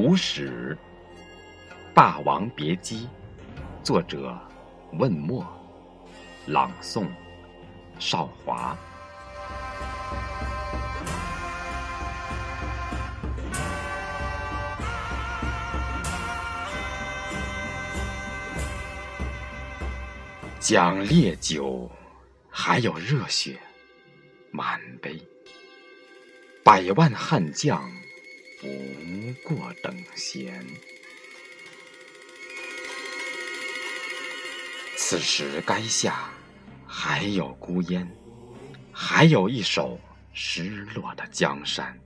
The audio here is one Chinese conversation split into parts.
古史，《霸王别姬》，作者问墨，朗诵少华。讲烈酒，还有热血，满杯。百万悍将，不过等闲。此时垓下，还有孤烟，还有一首失落的江山。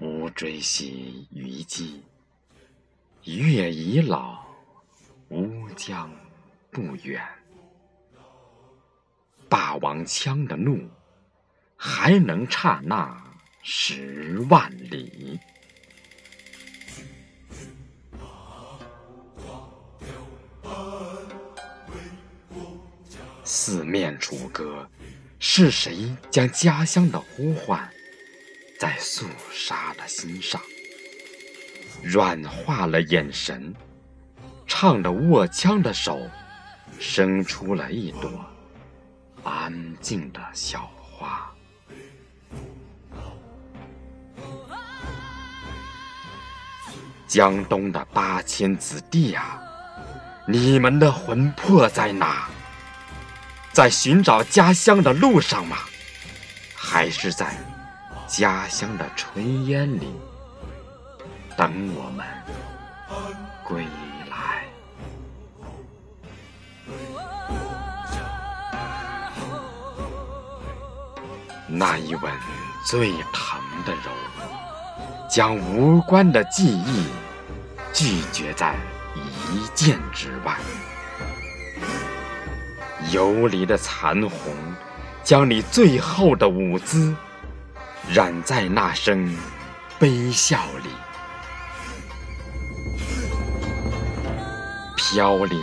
吾追昔虞姬，月已老，乌江不远。霸王枪的怒。还能刹那十万里。四面楚歌，是谁将家乡的呼唤在肃杀的心上，软化了眼神，唱着握枪的手，生出了一朵安静的小花。江东的八千子弟啊，你们的魂魄在哪？在寻找家乡的路上吗？还是在家乡的炊烟里等我们归来？那一吻最疼的柔，将无关的记忆。拒绝在一剑之外，游离的残红，将你最后的舞姿染在那声悲笑里，飘零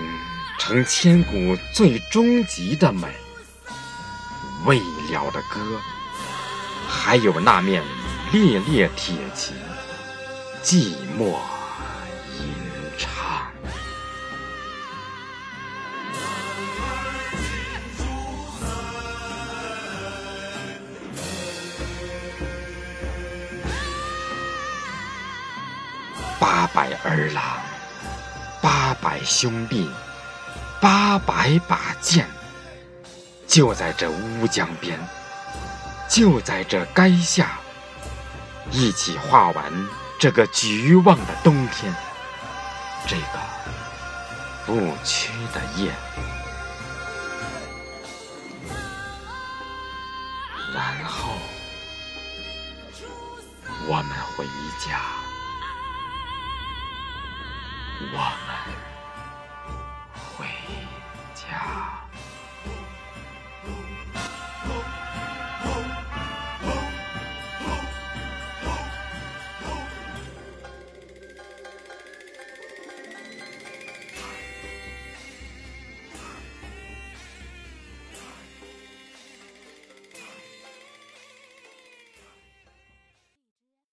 成千古最终极的美，未了的歌，还有那面烈烈铁骑，寂寞吟唱。八百儿郎，八百兄弟，八百把剑，就在这乌江边，就在这垓下，一起画完这个绝望的冬天，这个不屈的夜，然后我们回家。我们回家。